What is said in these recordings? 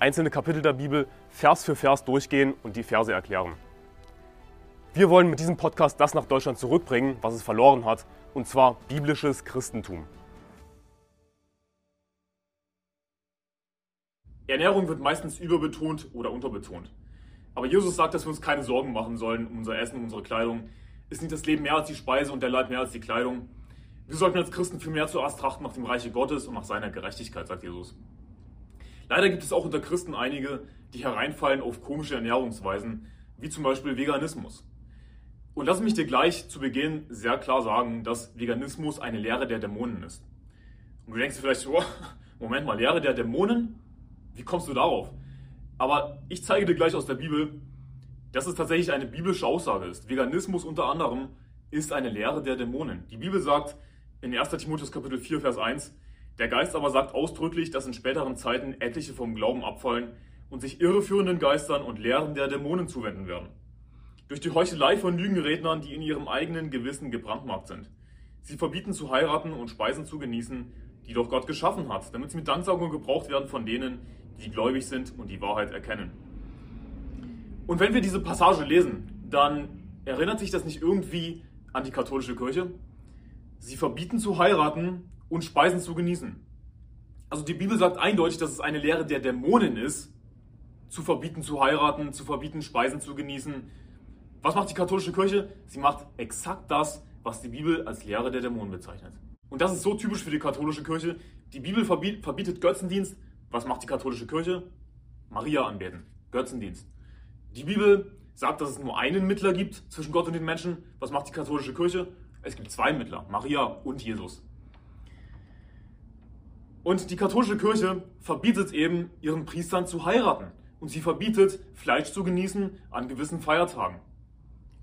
einzelne Kapitel der Bibel Vers für Vers durchgehen und die Verse erklären. Wir wollen mit diesem Podcast das nach Deutschland zurückbringen, was es verloren hat, und zwar biblisches Christentum. Ernährung wird meistens überbetont oder unterbetont. Aber Jesus sagt, dass wir uns keine Sorgen machen sollen um unser Essen, um unsere Kleidung. Ist nicht das Leben mehr als die Speise und der Leib mehr als die Kleidung? Wir sollten als Christen viel mehr zuerst trachten nach dem Reiche Gottes und nach seiner Gerechtigkeit, sagt Jesus. Leider gibt es auch unter Christen einige, die hereinfallen auf komische Ernährungsweisen, wie zum Beispiel Veganismus. Und lass mich dir gleich zu Beginn sehr klar sagen, dass Veganismus eine Lehre der Dämonen ist. Und du denkst dir vielleicht, oh, Moment mal, Lehre der Dämonen? Wie kommst du darauf? Aber ich zeige dir gleich aus der Bibel, dass es tatsächlich eine biblische Aussage ist. Veganismus unter anderem ist eine Lehre der Dämonen. Die Bibel sagt in 1. Timotheus Kapitel 4, Vers 1, der Geist aber sagt ausdrücklich, dass in späteren Zeiten etliche vom Glauben abfallen und sich irreführenden Geistern und Lehren der Dämonen zuwenden werden. Durch die Heuchelei von Lügenrednern, die in ihrem eigenen Gewissen gebrandmarkt sind. Sie verbieten zu heiraten und Speisen zu genießen, die doch Gott geschaffen hat, damit sie mit Danksagung gebraucht werden von denen, die gläubig sind und die Wahrheit erkennen. Und wenn wir diese Passage lesen, dann erinnert sich das nicht irgendwie an die katholische Kirche? Sie verbieten zu heiraten und Speisen zu genießen. Also die Bibel sagt eindeutig, dass es eine Lehre der Dämonen ist, zu verbieten zu heiraten, zu verbieten Speisen zu genießen. Was macht die katholische Kirche? Sie macht exakt das, was die Bibel als Lehre der Dämonen bezeichnet. Und das ist so typisch für die katholische Kirche. Die Bibel verbietet Götzendienst. Was macht die katholische Kirche? Maria anbeten. Götzendienst. Die Bibel sagt, dass es nur einen Mittler gibt zwischen Gott und den Menschen. Was macht die katholische Kirche? Es gibt zwei Mittler, Maria und Jesus. Und die katholische Kirche verbietet eben ihren Priestern zu heiraten. Und sie verbietet, Fleisch zu genießen an gewissen Feiertagen.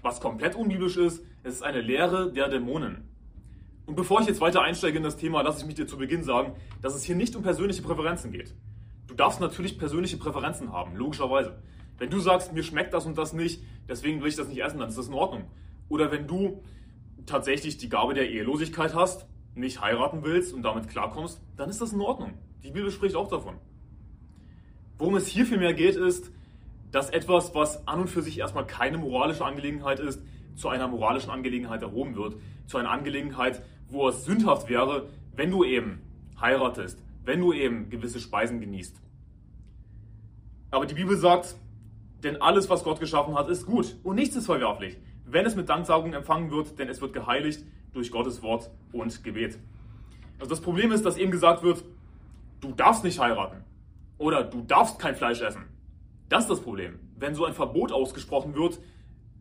Was komplett unbiblisch ist, es ist eine Lehre der Dämonen. Und bevor ich jetzt weiter einsteige in das Thema, lasse ich mich dir zu Beginn sagen, dass es hier nicht um persönliche Präferenzen geht. Du darfst natürlich persönliche Präferenzen haben, logischerweise. Wenn du sagst, mir schmeckt das und das nicht, deswegen will ich das nicht essen, dann ist das in Ordnung. Oder wenn du tatsächlich die Gabe der Ehelosigkeit hast, nicht heiraten willst und damit klarkommst, dann ist das in Ordnung. Die Bibel spricht auch davon. Worum es hier vielmehr geht, ist, dass etwas, was an und für sich erstmal keine moralische Angelegenheit ist, zu einer moralischen Angelegenheit erhoben wird. Zu einer Angelegenheit, wo es sündhaft wäre, wenn du eben heiratest, wenn du eben gewisse Speisen genießt. Aber die Bibel sagt, denn alles, was Gott geschaffen hat, ist gut und nichts ist verwerflich, wenn es mit Danksagung empfangen wird, denn es wird geheiligt durch Gottes Wort und Gebet. Also das Problem ist, dass eben gesagt wird, du darfst nicht heiraten oder du darfst kein Fleisch essen. Das ist das Problem, wenn so ein Verbot ausgesprochen wird,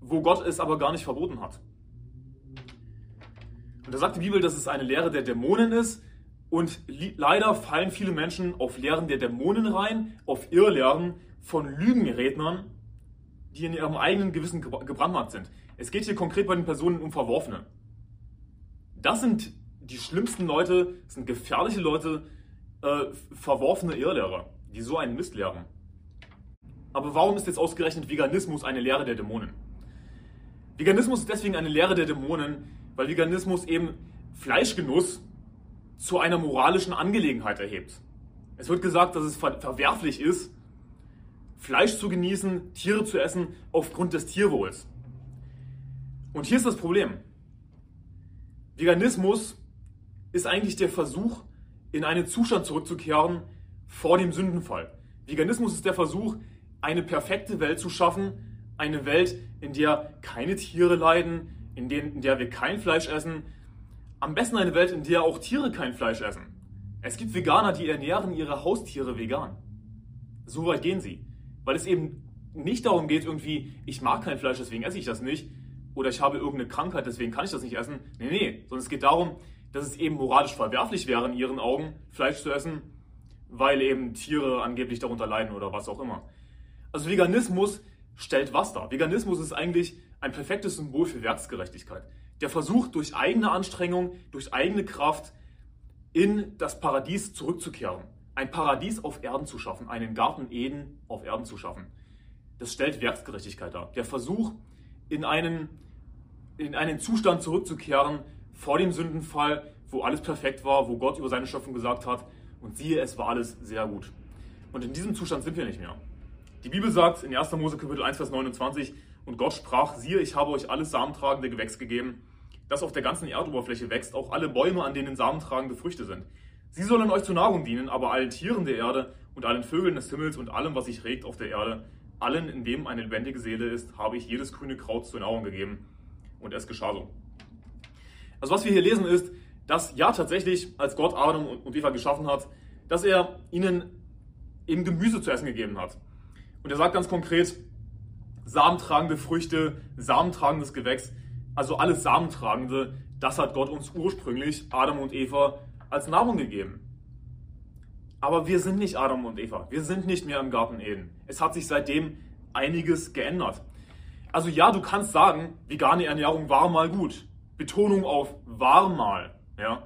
wo Gott es aber gar nicht verboten hat. Und da sagt die Bibel, dass es eine Lehre der Dämonen ist und leider fallen viele Menschen auf Lehren der Dämonen rein, auf Irrlehren von Lügenrednern, die in ihrem eigenen Gewissen gebrandmarkt sind. Es geht hier konkret bei den Personen um Verworfene. Das sind die schlimmsten Leute, das sind gefährliche Leute, äh, verworfene Irrlehrer, die so einen Mist lehren. Aber warum ist jetzt ausgerechnet Veganismus eine Lehre der Dämonen? Veganismus ist deswegen eine Lehre der Dämonen, weil Veganismus eben Fleischgenuss zu einer moralischen Angelegenheit erhebt. Es wird gesagt, dass es ver verwerflich ist, Fleisch zu genießen, Tiere zu essen aufgrund des Tierwohls. Und hier ist das Problem. Veganismus ist eigentlich der Versuch, in einen Zustand zurückzukehren vor dem Sündenfall. Veganismus ist der Versuch, eine perfekte Welt zu schaffen, eine Welt, in der keine Tiere leiden, in, den, in der wir kein Fleisch essen. Am besten eine Welt, in der auch Tiere kein Fleisch essen. Es gibt Veganer, die ernähren ihre Haustiere vegan. So weit gehen sie. Weil es eben nicht darum geht, irgendwie, ich mag kein Fleisch, deswegen esse ich das nicht, oder ich habe irgendeine Krankheit, deswegen kann ich das nicht essen. Nee, nee, sondern es geht darum, dass es eben moralisch verwerflich wäre, in ihren Augen Fleisch zu essen, weil eben Tiere angeblich darunter leiden oder was auch immer. Also Veganismus stellt was dar? Veganismus ist eigentlich ein perfektes Symbol für Werksgerechtigkeit. Der Versuch, durch eigene Anstrengung, durch eigene Kraft in das Paradies zurückzukehren. Ein Paradies auf Erden zu schaffen, einen Garten Eden auf Erden zu schaffen. Das stellt Werksgerechtigkeit dar. Der Versuch, in einen, in einen Zustand zurückzukehren vor dem Sündenfall, wo alles perfekt war, wo Gott über seine Schöpfung gesagt hat, und siehe, es war alles sehr gut. Und in diesem Zustand sind wir nicht mehr. Die Bibel sagt in 1. Mose Kapitel 1, Vers 29, und Gott sprach, siehe, ich habe euch alles samentragende Gewächs gegeben, das auf der ganzen Erdoberfläche wächst, auch alle Bäume, an denen samentragende Früchte sind. Sie sollen euch zur Nahrung dienen, aber allen Tieren der Erde und allen Vögeln des Himmels und allem, was sich regt auf der Erde, allen, in dem eine lebendige Seele ist, habe ich jedes grüne Kraut zur Nahrung gegeben. Und es geschah so. Also was wir hier lesen ist, dass ja tatsächlich, als Gott Adam und Eva geschaffen hat, dass er ihnen eben Gemüse zu essen gegeben hat. Und er sagt ganz konkret, samentragende Früchte, samentragendes Gewächs, also alles samentragende, das hat Gott uns ursprünglich, Adam und Eva, als Nahrung gegeben. Aber wir sind nicht Adam und Eva. Wir sind nicht mehr im Garten Eden. Es hat sich seitdem einiges geändert. Also ja, du kannst sagen, vegane Ernährung war mal gut. Betonung auf war mal. Ja?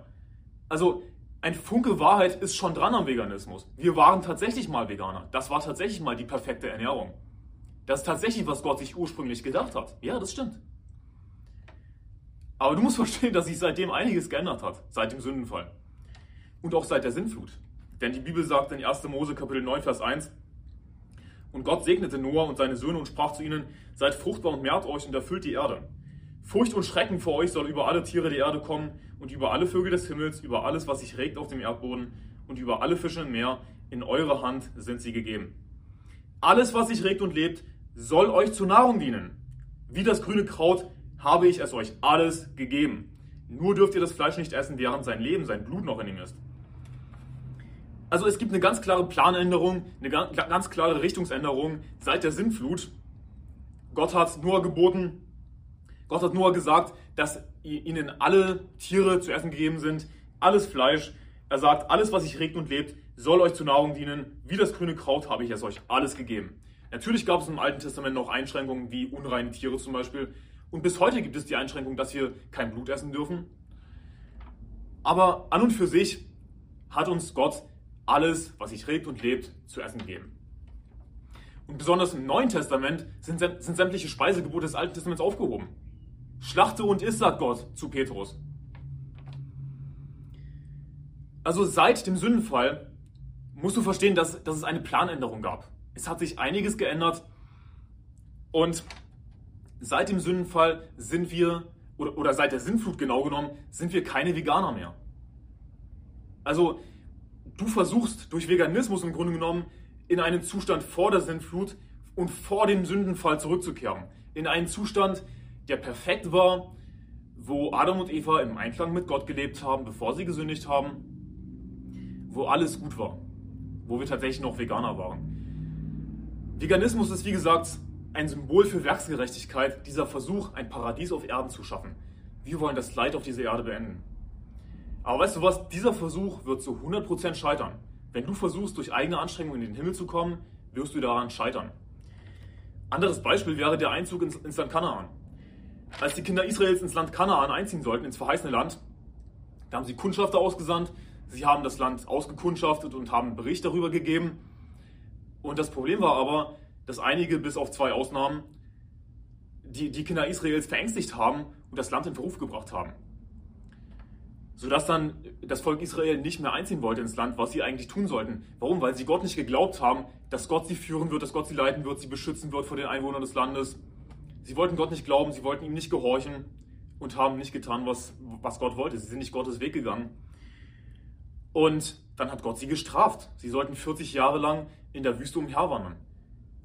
Also ein Funke Wahrheit ist schon dran am Veganismus. Wir waren tatsächlich mal Veganer. Das war tatsächlich mal die perfekte Ernährung. Das ist tatsächlich, was Gott sich ursprünglich gedacht hat. Ja, das stimmt. Aber du musst verstehen, dass sich seitdem einiges geändert hat, seit dem Sündenfall. Und auch seit der Sintflut. Denn die Bibel sagt in 1. Mose Kapitel 9, Vers 1, und Gott segnete Noah und seine Söhne und sprach zu ihnen, seid fruchtbar und mehrt euch und erfüllt die Erde. Furcht und Schrecken vor euch soll über alle Tiere der Erde kommen und über alle Vögel des Himmels, über alles, was sich regt auf dem Erdboden und über alle Fische im Meer. In eure Hand sind sie gegeben. Alles, was sich regt und lebt, soll euch zur Nahrung dienen. Wie das grüne Kraut habe ich es euch alles gegeben. Nur dürft ihr das Fleisch nicht essen, während sein Leben, sein Blut noch in ihm ist. Also es gibt eine ganz klare Planänderung, eine ganz klare Richtungsänderung seit der Sintflut. Gott hat Noah geboten, Gott hat Noah gesagt, dass ihnen alle Tiere zu essen gegeben sind, alles Fleisch. Er sagt, alles, was sich regt und lebt, soll euch zur Nahrung dienen. Wie das grüne Kraut habe ich es euch alles gegeben. Natürlich gab es im Alten Testament noch Einschränkungen wie unreine Tiere zum Beispiel. Und bis heute gibt es die Einschränkung, dass wir kein Blut essen dürfen. Aber an und für sich hat uns Gott alles, was sich regt und lebt, zu essen geben. Und besonders im Neuen Testament sind, sind sämtliche Speisegebote des Alten Testaments aufgehoben. Schlachte und iss, sagt Gott zu Petrus. Also seit dem Sündenfall musst du verstehen, dass, dass es eine Planänderung gab. Es hat sich einiges geändert und seit dem Sündenfall sind wir, oder, oder seit der Sinnflut genau genommen, sind wir keine Veganer mehr. Also du versuchst durch Veganismus im Grunde genommen in einen Zustand vor der Sinnflut und vor dem Sündenfall zurückzukehren. In einen Zustand, der perfekt war, wo Adam und Eva im Einklang mit Gott gelebt haben, bevor sie gesündigt haben, wo alles gut war, wo wir tatsächlich noch Veganer waren. Veganismus ist wie gesagt ein Symbol für Werksgerechtigkeit, dieser Versuch, ein Paradies auf Erden zu schaffen. Wir wollen das Leid auf dieser Erde beenden. Aber weißt du was, dieser Versuch wird zu 100% scheitern. Wenn du versuchst, durch eigene Anstrengung in den Himmel zu kommen, wirst du daran scheitern. Anderes Beispiel wäre der Einzug ins, ins Land Kanaan. Als die Kinder Israels ins Land Kanaan einziehen sollten, ins verheißene Land, da haben sie Kundschafter ausgesandt, sie haben das Land ausgekundschaftet und haben Bericht darüber gegeben. Und das Problem war aber, dass einige, bis auf zwei Ausnahmen, die, die Kinder Israels verängstigt haben und das Land in Verruf gebracht haben sodass dann das Volk Israel nicht mehr einziehen wollte ins Land, was sie eigentlich tun sollten. Warum? Weil sie Gott nicht geglaubt haben, dass Gott sie führen wird, dass Gott sie leiten wird, sie beschützen wird vor den Einwohnern des Landes. Sie wollten Gott nicht glauben, sie wollten ihm nicht gehorchen und haben nicht getan, was, was Gott wollte. Sie sind nicht Gottes Weg gegangen. Und dann hat Gott sie gestraft. Sie sollten 40 Jahre lang in der Wüste umherwandern.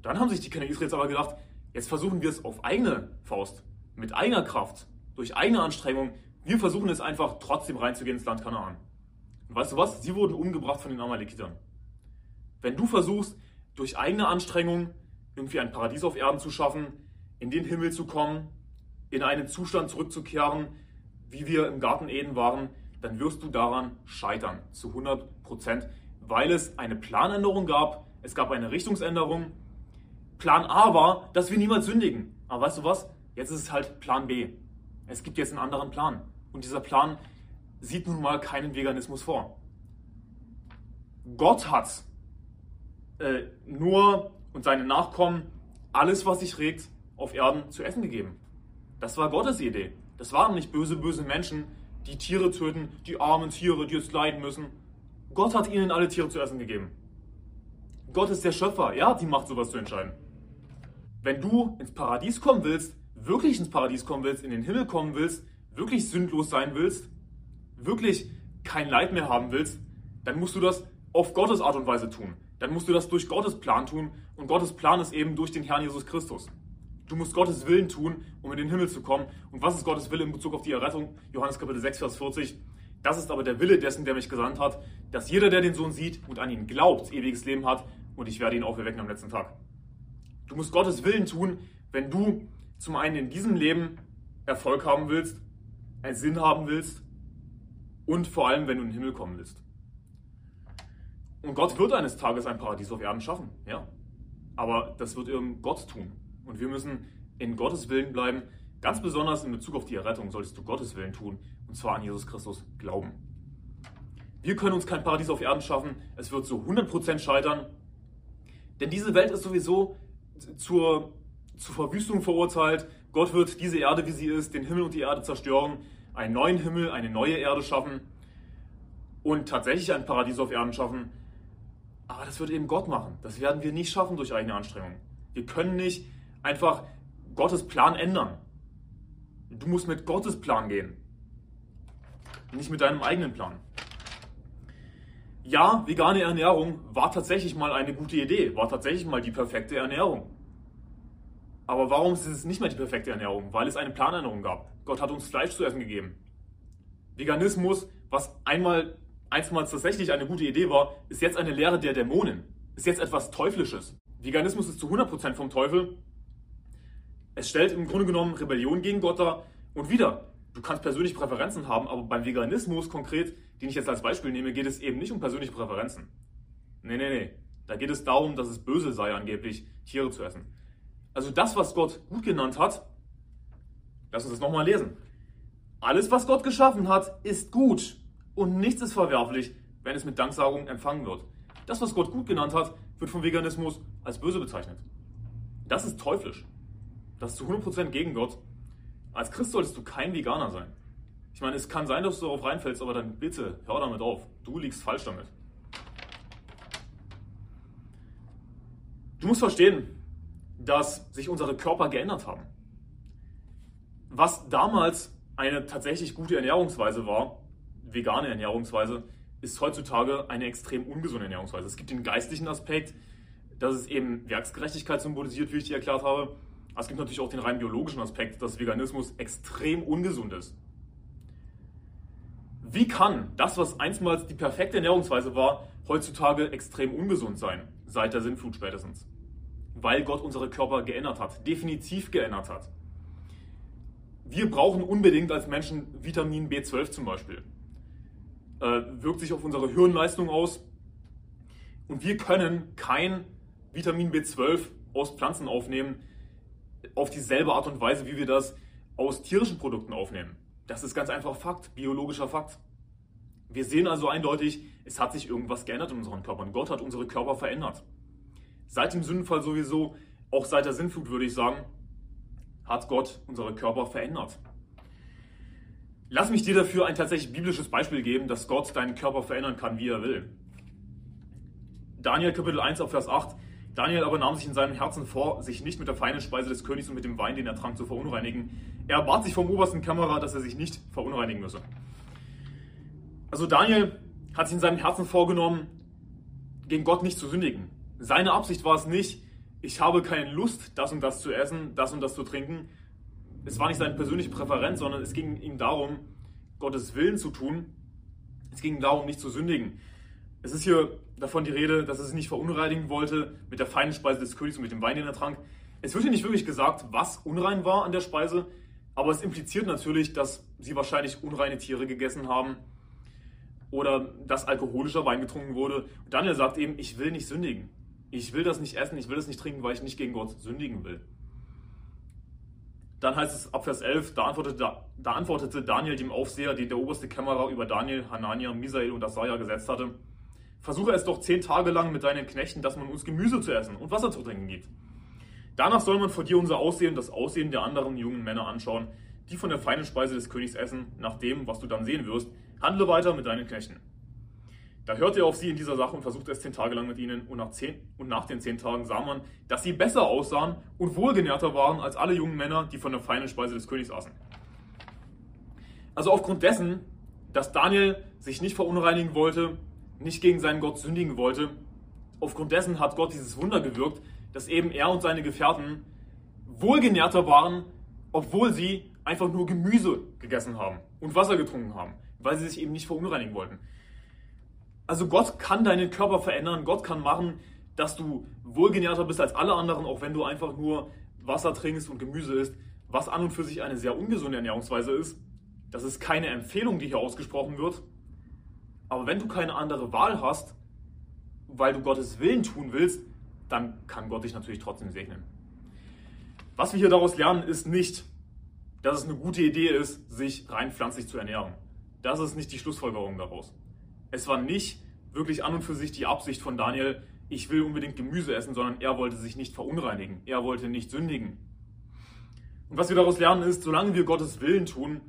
Dann haben sich die Kinder Israels aber gedacht, jetzt versuchen wir es auf eigene Faust, mit eigener Kraft, durch eigene Anstrengung, wir versuchen es einfach trotzdem reinzugehen ins Land Kanaan. Und weißt du was? Sie wurden umgebracht von den Amalekitern. Wenn du versuchst, durch eigene Anstrengung irgendwie ein Paradies auf Erden zu schaffen, in den Himmel zu kommen, in einen Zustand zurückzukehren, wie wir im Garten Eden waren, dann wirst du daran scheitern, zu 100 Prozent, weil es eine Planänderung gab, es gab eine Richtungsänderung, Plan A war, dass wir niemals sündigen. Aber weißt du was? Jetzt ist es halt Plan B. Es gibt jetzt einen anderen Plan. Und dieser Plan sieht nun mal keinen Veganismus vor. Gott hat äh, nur und seine Nachkommen alles, was sich regt, auf Erden zu essen gegeben. Das war Gottes Idee. Das waren nicht böse, böse Menschen, die Tiere töten, die armen Tiere, die jetzt leiden müssen. Gott hat ihnen alle Tiere zu essen gegeben. Gott ist der Schöpfer. Er hat die Macht, sowas zu entscheiden. Wenn du ins Paradies kommen willst, wirklich ins Paradies kommen willst, in den Himmel kommen willst, wirklich sündlos sein willst, wirklich kein Leid mehr haben willst, dann musst du das auf Gottes Art und Weise tun. Dann musst du das durch Gottes Plan tun und Gottes Plan ist eben durch den Herrn Jesus Christus. Du musst Gottes Willen tun, um in den Himmel zu kommen. Und was ist Gottes Wille in Bezug auf die Errettung? Johannes Kapitel 6, Vers 40. Das ist aber der Wille dessen, der mich gesandt hat, dass jeder, der den Sohn sieht und an ihn glaubt, ewiges Leben hat und ich werde ihn auferwecken am letzten Tag. Du musst Gottes Willen tun, wenn du zum einen in diesem Leben Erfolg haben willst, einen Sinn haben willst und vor allem, wenn du in den Himmel kommen willst. Und Gott wird eines Tages ein Paradies auf Erden schaffen, ja. Aber das wird irgendein Gott tun. Und wir müssen in Gottes Willen bleiben. Ganz besonders in Bezug auf die Errettung solltest du Gottes Willen tun, und zwar an Jesus Christus glauben. Wir können uns kein Paradies auf Erden schaffen, es wird so 100% scheitern, denn diese Welt ist sowieso zur, zur Verwüstung verurteilt. Gott wird diese Erde, wie sie ist, den Himmel und die Erde zerstören, einen neuen Himmel, eine neue Erde schaffen und tatsächlich ein Paradies auf Erden schaffen. Aber das wird eben Gott machen. Das werden wir nicht schaffen durch eigene Anstrengungen. Wir können nicht einfach Gottes Plan ändern. Du musst mit Gottes Plan gehen, nicht mit deinem eigenen Plan. Ja, vegane Ernährung war tatsächlich mal eine gute Idee, war tatsächlich mal die perfekte Ernährung. Aber warum ist es nicht mehr die perfekte Ernährung? Weil es eine Planänderung gab. Gott hat uns Fleisch zu essen gegeben. Veganismus, was einmal einstmals tatsächlich eine gute Idee war, ist jetzt eine Lehre der Dämonen. Ist jetzt etwas Teuflisches. Veganismus ist zu 100% vom Teufel es stellt im Grunde genommen Rebellion gegen Gott dar. Und wieder, du kannst persönliche Präferenzen haben, aber beim Veganismus konkret, den ich jetzt als Beispiel nehme, geht es eben nicht um persönliche Präferenzen. Nee, nee, nee. Da geht es darum, dass es böse sei, angeblich Tiere zu essen. Also das, was Gott gut genannt hat, lass uns das nochmal lesen. Alles, was Gott geschaffen hat, ist gut und nichts ist verwerflich, wenn es mit Danksagung empfangen wird. Das, was Gott gut genannt hat, wird vom Veganismus als böse bezeichnet. Das ist teuflisch. Das ist zu 100% gegen Gott. Als Christ solltest du kein Veganer sein. Ich meine, es kann sein, dass du darauf reinfällst, aber dann bitte hör damit auf. Du liegst falsch damit. Du musst verstehen, dass sich unsere Körper geändert haben. Was damals eine tatsächlich gute Ernährungsweise war, vegane Ernährungsweise, ist heutzutage eine extrem ungesunde Ernährungsweise. Es gibt den geistlichen Aspekt, dass es eben Werksgerechtigkeit symbolisiert, wie ich dir erklärt habe. Es gibt natürlich auch den rein biologischen Aspekt, dass Veganismus extrem ungesund ist. Wie kann das, was einstmals die perfekte Ernährungsweise war, heutzutage extrem ungesund sein, seit der Sinnflut spätestens? Weil Gott unsere Körper geändert hat, definitiv geändert hat. Wir brauchen unbedingt als Menschen Vitamin B12 zum Beispiel. Äh, wirkt sich auf unsere Hirnleistung aus. Und wir können kein Vitamin B12 aus Pflanzen aufnehmen, auf dieselbe Art und Weise, wie wir das aus tierischen Produkten aufnehmen. Das ist ganz einfach Fakt, biologischer Fakt. Wir sehen also eindeutig, es hat sich irgendwas geändert in unseren Körpern. Gott hat unsere Körper verändert. Seit dem Sündenfall sowieso, auch seit der Sinnflut würde ich sagen, hat Gott unsere Körper verändert. Lass mich dir dafür ein tatsächlich biblisches Beispiel geben, dass Gott deinen Körper verändern kann, wie er will. Daniel Kapitel 1 auf Vers 8. Daniel aber nahm sich in seinem Herzen vor, sich nicht mit der feinen Speise des Königs und mit dem Wein, den er trank, zu verunreinigen. Er bat sich vom obersten Kämmerer, dass er sich nicht verunreinigen müsse. Also Daniel hat sich in seinem Herzen vorgenommen, gegen Gott nicht zu sündigen. Seine Absicht war es nicht, ich habe keine Lust, das und das zu essen, das und das zu trinken. Es war nicht seine persönliche Präferenz, sondern es ging ihm darum, Gottes Willen zu tun. Es ging ihm darum, nicht zu sündigen. Es ist hier davon die Rede, dass er sich nicht verunreinigen wollte mit der feinen Speise des Königs und mit dem Wein, den er trank. Es wird hier nicht wirklich gesagt, was unrein war an der Speise, aber es impliziert natürlich, dass sie wahrscheinlich unreine Tiere gegessen haben oder dass alkoholischer Wein getrunken wurde. Und Daniel sagt eben, ich will nicht sündigen. Ich will das nicht essen, ich will das nicht trinken, weil ich nicht gegen Gott sündigen will. Dann heißt es ab Vers 11, da antwortete, da antwortete Daniel dem Aufseher, den der oberste Kämmerer über Daniel, Hanania, Misael und Asaja gesetzt hatte, versuche es doch zehn Tage lang mit deinen Knechten, dass man uns Gemüse zu essen und Wasser zu trinken gibt. Danach soll man vor dir unser Aussehen und das Aussehen der anderen jungen Männer anschauen, die von der feinen Speise des Königs essen, nach dem, was du dann sehen wirst. Handle weiter mit deinen Knechten. Da hörte er auf sie in dieser Sache und versuchte es zehn Tage lang mit ihnen. Und nach, zehn, und nach den zehn Tagen sah man, dass sie besser aussahen und wohlgenährter waren als alle jungen Männer, die von der feinen Speise des Königs aßen. Also aufgrund dessen, dass Daniel sich nicht verunreinigen wollte, nicht gegen seinen Gott sündigen wollte, aufgrund dessen hat Gott dieses Wunder gewirkt, dass eben er und seine Gefährten wohlgenährter waren, obwohl sie einfach nur Gemüse gegessen haben und Wasser getrunken haben, weil sie sich eben nicht verunreinigen wollten. Also Gott kann deinen Körper verändern, Gott kann machen, dass du wohlgenährter bist als alle anderen, auch wenn du einfach nur Wasser trinkst und Gemüse isst, was an und für sich eine sehr ungesunde Ernährungsweise ist. Das ist keine Empfehlung, die hier ausgesprochen wird. Aber wenn du keine andere Wahl hast, weil du Gottes Willen tun willst, dann kann Gott dich natürlich trotzdem segnen. Was wir hier daraus lernen, ist nicht, dass es eine gute Idee ist, sich rein pflanzlich zu ernähren. Das ist nicht die Schlussfolgerung daraus. Es war nicht wirklich an und für sich die Absicht von Daniel, ich will unbedingt Gemüse essen, sondern er wollte sich nicht verunreinigen. Er wollte nicht sündigen. Und was wir daraus lernen ist, solange wir Gottes Willen tun,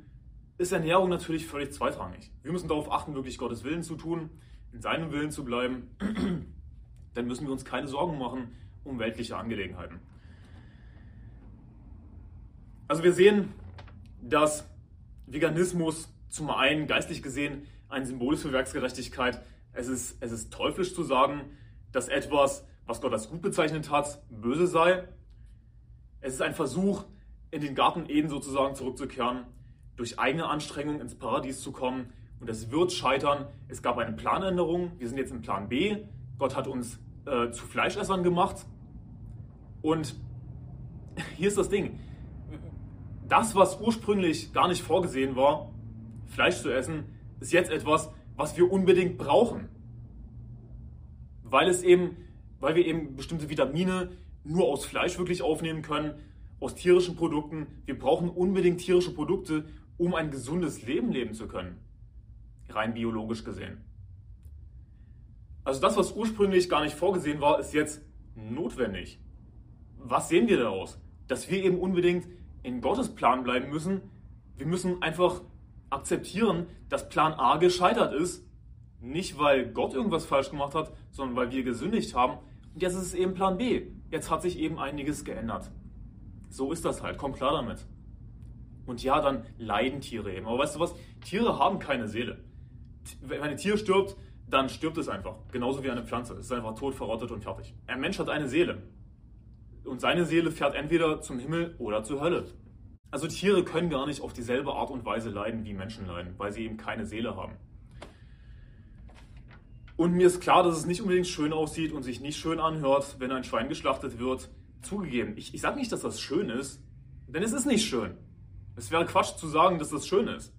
ist Ernährung natürlich völlig zweitrangig. Wir müssen darauf achten, wirklich Gottes Willen zu tun, in seinem Willen zu bleiben. Dann müssen wir uns keine Sorgen machen um weltliche Angelegenheiten. Also wir sehen, dass Veganismus zum einen geistlich gesehen ein Symbol ist für Werksgerechtigkeit. Es ist, es ist teuflisch zu sagen, dass etwas, was Gott als gut bezeichnet hat, böse sei. Es ist ein Versuch, in den Garten Eden sozusagen zurückzukehren, durch eigene Anstrengung ins Paradies zu kommen. Und es wird scheitern. Es gab eine Planänderung. Wir sind jetzt im Plan B. Gott hat uns äh, zu Fleischessern gemacht. Und hier ist das Ding. Das, was ursprünglich gar nicht vorgesehen war, Fleisch zu essen, ist jetzt etwas, was wir unbedingt brauchen. Weil es eben, weil wir eben bestimmte Vitamine nur aus Fleisch wirklich aufnehmen können, aus tierischen Produkten. Wir brauchen unbedingt tierische Produkte, um ein gesundes Leben leben zu können. Rein biologisch gesehen. Also das, was ursprünglich gar nicht vorgesehen war, ist jetzt notwendig. Was sehen wir daraus? Dass wir eben unbedingt in Gottes Plan bleiben müssen. Wir müssen einfach akzeptieren, dass Plan A gescheitert ist. Nicht, weil Gott irgendwas falsch gemacht hat, sondern weil wir gesündigt haben. Und jetzt ist es eben Plan B. Jetzt hat sich eben einiges geändert. So ist das halt. Komm klar damit. Und ja, dann leiden Tiere eben. Aber weißt du was? Tiere haben keine Seele. Wenn ein Tier stirbt, dann stirbt es einfach. Genauso wie eine Pflanze. Es ist einfach tot, verrottet und fertig. Ein Mensch hat eine Seele. Und seine Seele fährt entweder zum Himmel oder zur Hölle. Also Tiere können gar nicht auf dieselbe Art und Weise leiden, wie Menschen leiden, weil sie eben keine Seele haben. Und mir ist klar, dass es nicht unbedingt schön aussieht und sich nicht schön anhört, wenn ein Schwein geschlachtet wird. Zugegeben, ich, ich sage nicht, dass das schön ist, denn es ist nicht schön. Es wäre Quatsch zu sagen, dass das schön ist.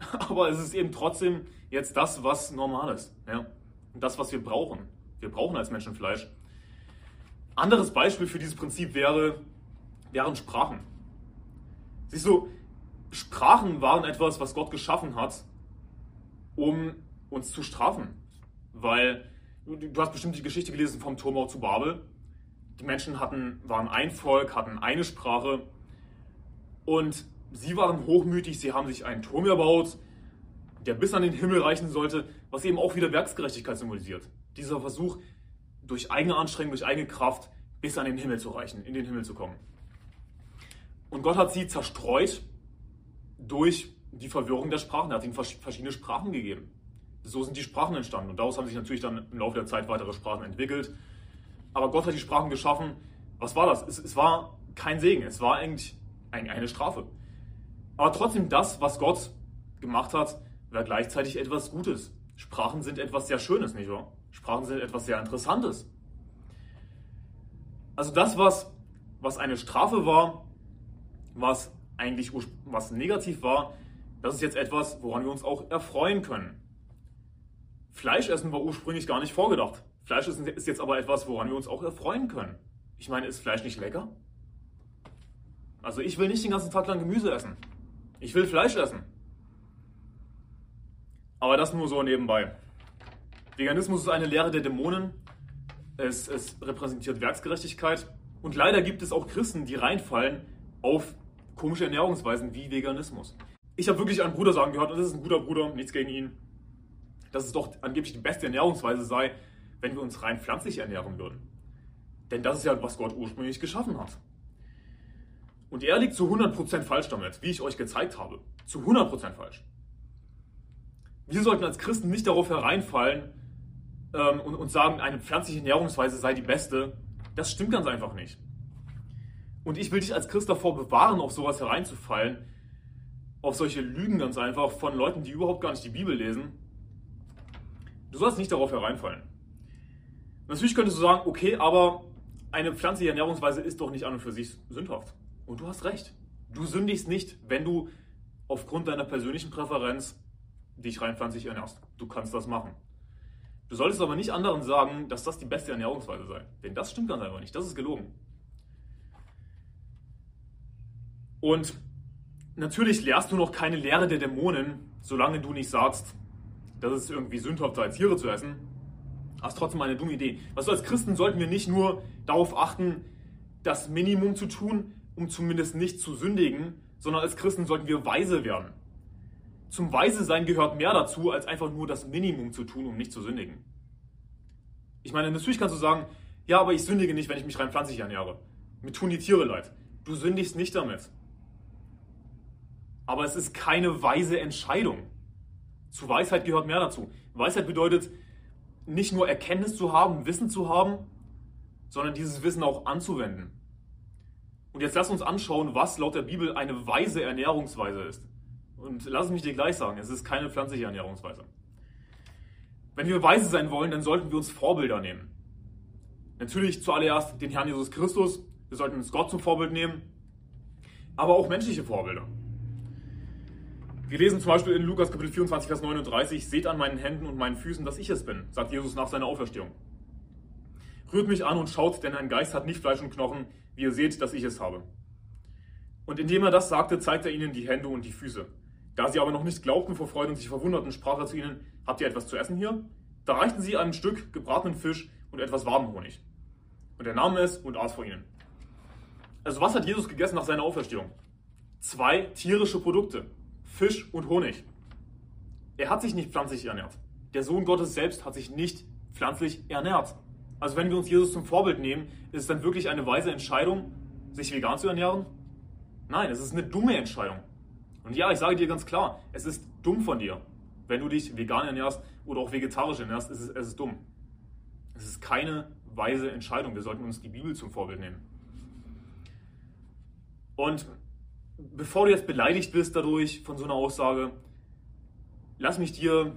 Aber es ist eben trotzdem jetzt das, was normal ist. Ja? Und das, was wir brauchen. Wir brauchen als Menschen Fleisch. Anderes Beispiel für dieses Prinzip wäre, wären Sprachen. Siehst du, Sprachen waren etwas, was Gott geschaffen hat, um uns zu strafen. Weil du hast bestimmt die Geschichte gelesen vom Turmbau zu Babel. Die Menschen hatten, waren ein Volk, hatten eine Sprache und sie waren hochmütig, sie haben sich einen Turm erbaut, der bis an den Himmel reichen sollte, was eben auch wieder Werksgerechtigkeit symbolisiert. Dieser Versuch, durch eigene Anstrengung, durch eigene Kraft bis an den Himmel zu reichen, in den Himmel zu kommen. Und Gott hat sie zerstreut durch die Verwirrung der Sprachen. Er hat ihnen verschiedene Sprachen gegeben. So sind die Sprachen entstanden. Und daraus haben sich natürlich dann im Laufe der Zeit weitere Sprachen entwickelt. Aber Gott hat die Sprachen geschaffen. Was war das? Es, es war kein Segen. Es war eigentlich eine Strafe. Aber trotzdem, das, was Gott gemacht hat, war gleichzeitig etwas Gutes. Sprachen sind etwas sehr Schönes, nicht wahr? Sprachen sind etwas sehr Interessantes. Also das, was, was eine Strafe war, was eigentlich was negativ war, das ist jetzt etwas, woran wir uns auch erfreuen können. Fleischessen war ursprünglich gar nicht vorgedacht. Fleisch ist, ist jetzt aber etwas, woran wir uns auch erfreuen können. Ich meine, ist Fleisch nicht lecker? Also ich will nicht den ganzen Tag lang Gemüse essen. Ich will Fleisch essen. Aber das nur so nebenbei. Veganismus ist eine Lehre der Dämonen. Es, es repräsentiert Werksgerechtigkeit. Und leider gibt es auch Christen, die reinfallen auf komische Ernährungsweisen wie Veganismus. Ich habe wirklich einen Bruder sagen gehört, und das ist ein guter Bruder, nichts gegen ihn, dass es doch angeblich die beste Ernährungsweise sei, wenn wir uns rein pflanzlich ernähren würden. Denn das ist ja, was Gott ursprünglich geschaffen hat. Und er liegt zu 100% falsch damit, wie ich euch gezeigt habe. Zu 100% falsch. Wir sollten als Christen nicht darauf hereinfallen ähm, und, und sagen, eine pflanzliche Ernährungsweise sei die beste. Das stimmt ganz einfach nicht. Und ich will dich als Christ davor bewahren, auf sowas hereinzufallen, auf solche Lügen ganz einfach von Leuten, die überhaupt gar nicht die Bibel lesen. Du sollst nicht darauf hereinfallen. Natürlich könntest du sagen, okay, aber eine pflanzliche Ernährungsweise ist doch nicht an und für sich sündhaft. Und du hast recht. Du sündigst nicht, wenn du aufgrund deiner persönlichen Präferenz dich rein pflanzlich ernährst. Du kannst das machen. Du solltest aber nicht anderen sagen, dass das die beste Ernährungsweise sei. Denn das stimmt ganz einfach nicht. Das ist gelogen. Und natürlich lehrst du noch keine Lehre der Dämonen, solange du nicht sagst, dass es irgendwie sündhaft sei, Tiere zu essen. Das ist trotzdem eine dumme Idee. Also als Christen sollten wir nicht nur darauf achten, das Minimum zu tun, um zumindest nicht zu sündigen, sondern als Christen sollten wir weise werden. Zum Weise sein gehört mehr dazu, als einfach nur das Minimum zu tun, um nicht zu sündigen. Ich meine, natürlich kannst du sagen, ja, aber ich sündige nicht, wenn ich mich rein pflanzlich ernähre. Mir tun die Tiere leid. Du sündigst nicht damit. Aber es ist keine weise Entscheidung. Zu Weisheit gehört mehr dazu. Weisheit bedeutet, nicht nur Erkenntnis zu haben, Wissen zu haben, sondern dieses Wissen auch anzuwenden. Und jetzt lass uns anschauen, was laut der Bibel eine weise Ernährungsweise ist. Und lass mich dir gleich sagen, es ist keine pflanzliche Ernährungsweise. Wenn wir weise sein wollen, dann sollten wir uns Vorbilder nehmen. Natürlich zuallererst den Herrn Jesus Christus, wir sollten uns Gott zum Vorbild nehmen, aber auch menschliche Vorbilder. Wir lesen zum Beispiel in Lukas Kapitel 24, Vers 39, seht an meinen Händen und meinen Füßen, dass ich es bin, sagt Jesus nach seiner Auferstehung. Rührt mich an und schaut, denn ein Geist hat nicht Fleisch und Knochen, wie ihr seht, dass ich es habe. Und indem er das sagte, zeigte er ihnen die Hände und die Füße. Da sie aber noch nicht glaubten vor Freude und sich verwunderten, sprach er zu ihnen, habt ihr etwas zu essen hier? Da reichten sie ein Stück gebratenen Fisch und etwas warmen Honig. Und er nahm es und aß vor ihnen. Also was hat Jesus gegessen nach seiner Auferstehung? Zwei tierische Produkte. Fisch und Honig. Er hat sich nicht pflanzlich ernährt. Der Sohn Gottes selbst hat sich nicht pflanzlich ernährt. Also wenn wir uns Jesus zum Vorbild nehmen, ist es dann wirklich eine weise Entscheidung, sich vegan zu ernähren? Nein, es ist eine dumme Entscheidung. Und ja, ich sage dir ganz klar, es ist dumm von dir. Wenn du dich vegan ernährst oder auch vegetarisch ernährst, ist es, es ist dumm. Es ist keine weise Entscheidung. Wir sollten uns die Bibel zum Vorbild nehmen. Und bevor du jetzt beleidigt bist dadurch von so einer Aussage, lass mich dir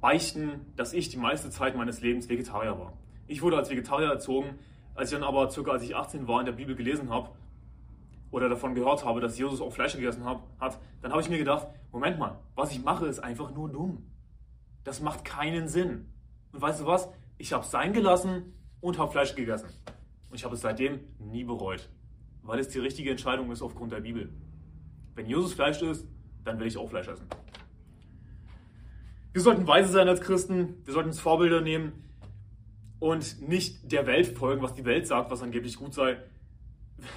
beichten, dass ich die meiste Zeit meines Lebens Vegetarier war. Ich wurde als Vegetarier erzogen, als ich dann aber circa als ich 18 war in der Bibel gelesen habe oder davon gehört habe, dass Jesus auch Fleisch gegessen hat, dann habe ich mir gedacht, Moment mal, was ich mache, ist einfach nur dumm. Das macht keinen Sinn. Und weißt du was? Ich habe es sein gelassen und habe Fleisch gegessen. Und ich habe es seitdem nie bereut weil es die richtige Entscheidung ist aufgrund der Bibel. Wenn Jesus Fleisch isst, dann will ich auch Fleisch essen. Wir sollten weise sein als Christen, wir sollten uns Vorbilder nehmen und nicht der Welt folgen, was die Welt sagt, was angeblich gut sei.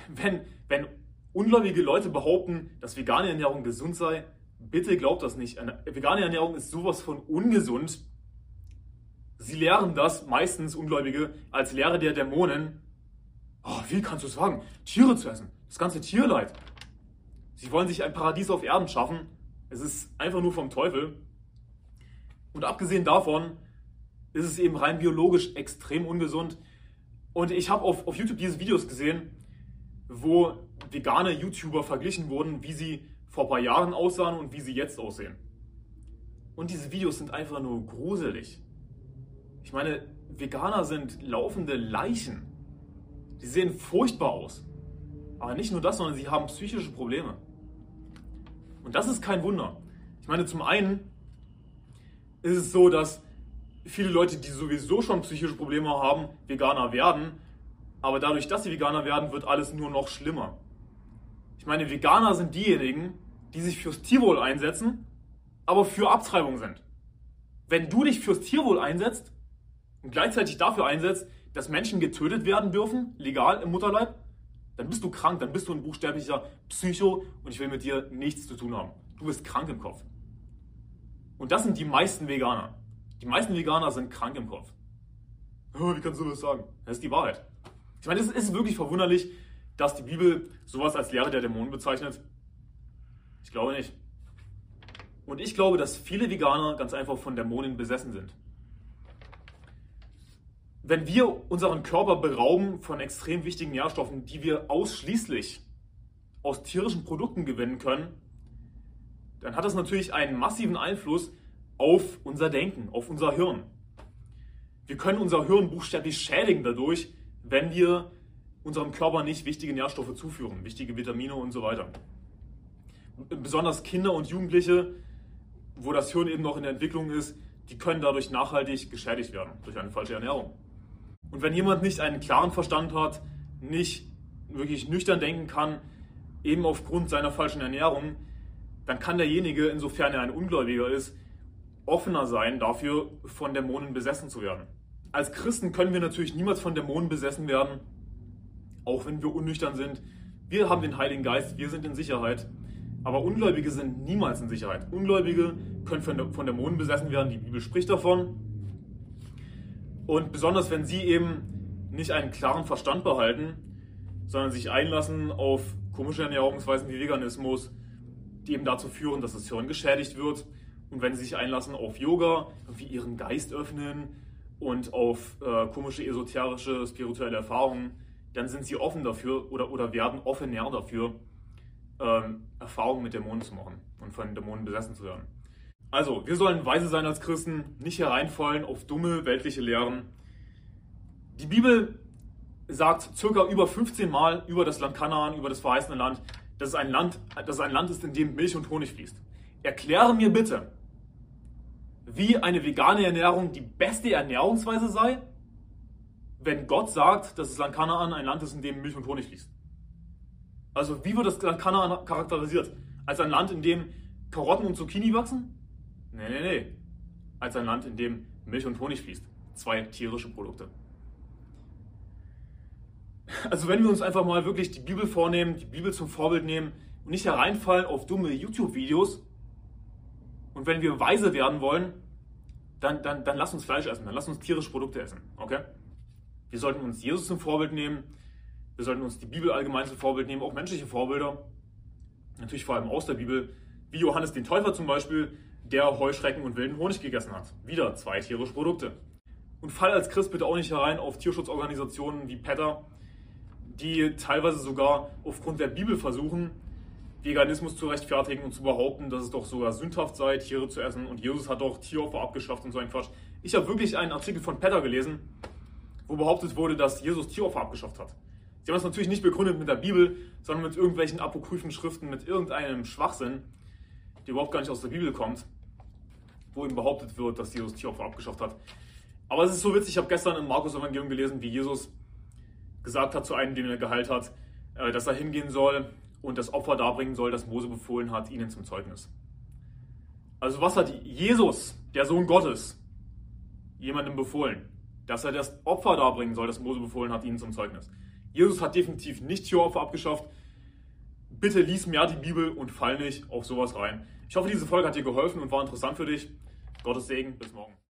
Wenn, wenn ungläubige Leute behaupten, dass vegane Ernährung gesund sei, bitte glaubt das nicht. Eine vegane Ernährung ist sowas von ungesund. Sie lehren das, meistens Ungläubige, als Lehre der Dämonen Oh, wie kannst du es wagen, Tiere zu essen? Das ganze Tierleid. Sie wollen sich ein Paradies auf Erden schaffen. Es ist einfach nur vom Teufel. Und abgesehen davon ist es eben rein biologisch extrem ungesund. Und ich habe auf, auf YouTube diese Videos gesehen, wo vegane YouTuber verglichen wurden, wie sie vor ein paar Jahren aussahen und wie sie jetzt aussehen. Und diese Videos sind einfach nur gruselig. Ich meine, Veganer sind laufende Leichen. Die sehen furchtbar aus. Aber nicht nur das, sondern sie haben psychische Probleme. Und das ist kein Wunder. Ich meine, zum einen ist es so, dass viele Leute, die sowieso schon psychische Probleme haben, Veganer werden. Aber dadurch, dass sie Veganer werden, wird alles nur noch schlimmer. Ich meine, Veganer sind diejenigen, die sich fürs Tierwohl einsetzen, aber für Abtreibung sind. Wenn du dich fürs Tierwohl einsetzt und gleichzeitig dafür einsetzt, dass Menschen getötet werden dürfen, legal im Mutterleib, dann bist du krank, dann bist du ein buchstäblicher Psycho und ich will mit dir nichts zu tun haben. Du bist krank im Kopf. Und das sind die meisten Veganer. Die meisten Veganer sind krank im Kopf. Oh, wie kannst du das sagen? Das ist die Wahrheit. Ich meine, es ist wirklich verwunderlich, dass die Bibel sowas als Lehre der Dämonen bezeichnet. Ich glaube nicht. Und ich glaube, dass viele Veganer ganz einfach von Dämonen besessen sind. Wenn wir unseren Körper berauben von extrem wichtigen Nährstoffen, die wir ausschließlich aus tierischen Produkten gewinnen können, dann hat das natürlich einen massiven Einfluss auf unser Denken, auf unser Hirn. Wir können unser Hirn buchstäblich schädigen dadurch, wenn wir unserem Körper nicht wichtige Nährstoffe zuführen, wichtige Vitamine und so weiter. Besonders Kinder und Jugendliche, wo das Hirn eben noch in der Entwicklung ist, die können dadurch nachhaltig geschädigt werden durch eine falsche Ernährung. Und wenn jemand nicht einen klaren Verstand hat, nicht wirklich nüchtern denken kann, eben aufgrund seiner falschen Ernährung, dann kann derjenige, insofern er ein Ungläubiger ist, offener sein dafür, von Dämonen besessen zu werden. Als Christen können wir natürlich niemals von Dämonen besessen werden, auch wenn wir unnüchtern sind. Wir haben den Heiligen Geist, wir sind in Sicherheit. Aber Ungläubige sind niemals in Sicherheit. Ungläubige können von Dämonen besessen werden, die Bibel spricht davon. Und besonders wenn sie eben nicht einen klaren Verstand behalten, sondern sich einlassen auf komische Ernährungsweisen wie Veganismus, die eben dazu führen, dass das Hirn geschädigt wird. Und wenn sie sich einlassen auf Yoga, irgendwie ihren Geist öffnen und auf äh, komische esoterische, spirituelle Erfahrungen, dann sind sie offen dafür oder, oder werden offener dafür, ähm, Erfahrungen mit Dämonen zu machen und von Dämonen besessen zu werden. Also, wir sollen weise sein als Christen, nicht hereinfallen auf dumme weltliche Lehren. Die Bibel sagt circa über 15 Mal über das Land Kanaan, über das verheißene Land, dass es ein Land, dass es ein Land ist, in dem Milch und Honig fließt. Erkläre mir bitte, wie eine vegane Ernährung die beste Ernährungsweise sei, wenn Gott sagt, dass das Land Kanaan ein Land ist, in dem Milch und Honig fließt. Also wie wird das Land Kanaan charakterisiert? Als ein Land, in dem Karotten und Zucchini wachsen? Nee, nee, nee. Als ein Land, in dem Milch und Honig fließt. Zwei tierische Produkte. Also wenn wir uns einfach mal wirklich die Bibel vornehmen, die Bibel zum Vorbild nehmen und nicht hereinfallen auf dumme YouTube-Videos und wenn wir weise werden wollen, dann, dann, dann lass uns Fleisch essen, dann lass uns tierische Produkte essen. Okay? Wir sollten uns Jesus zum Vorbild nehmen, wir sollten uns die Bibel allgemein zum Vorbild nehmen, auch menschliche Vorbilder. Natürlich vor allem aus der Bibel, wie Johannes den Täufer zum Beispiel, der Heuschrecken und wilden Honig gegessen hat. Wieder zwei tierische Produkte. Und fall als Christ bitte auch nicht herein auf Tierschutzorganisationen wie PETA, die teilweise sogar aufgrund der Bibel versuchen, Veganismus zu rechtfertigen und zu behaupten, dass es doch sogar sündhaft sei, Tiere zu essen und Jesus hat doch Tieropfer abgeschafft und so ein Quatsch. Ich habe wirklich einen Artikel von PETA gelesen, wo behauptet wurde, dass Jesus Tieropfer abgeschafft hat. Sie haben das natürlich nicht begründet mit der Bibel, sondern mit irgendwelchen apokryphen Schriften, mit irgendeinem Schwachsinn, der überhaupt gar nicht aus der Bibel kommt, wo eben behauptet wird, dass Jesus Tieropfer abgeschafft hat. Aber es ist so witzig, ich habe gestern im Markus-Evangelium gelesen, wie Jesus gesagt hat zu einem, den er geheilt hat, äh, dass er hingehen soll und das Opfer darbringen soll, das Mose befohlen hat, ihnen zum Zeugnis. Also was hat Jesus, der Sohn Gottes, jemandem befohlen? Dass er das Opfer darbringen soll, das Mose befohlen hat, ihnen zum Zeugnis. Jesus hat definitiv nicht Tieropfer abgeschafft. Bitte lies mehr die Bibel und fall nicht auf sowas rein. Ich hoffe, diese Folge hat dir geholfen und war interessant für dich. Gottes Segen, bis morgen.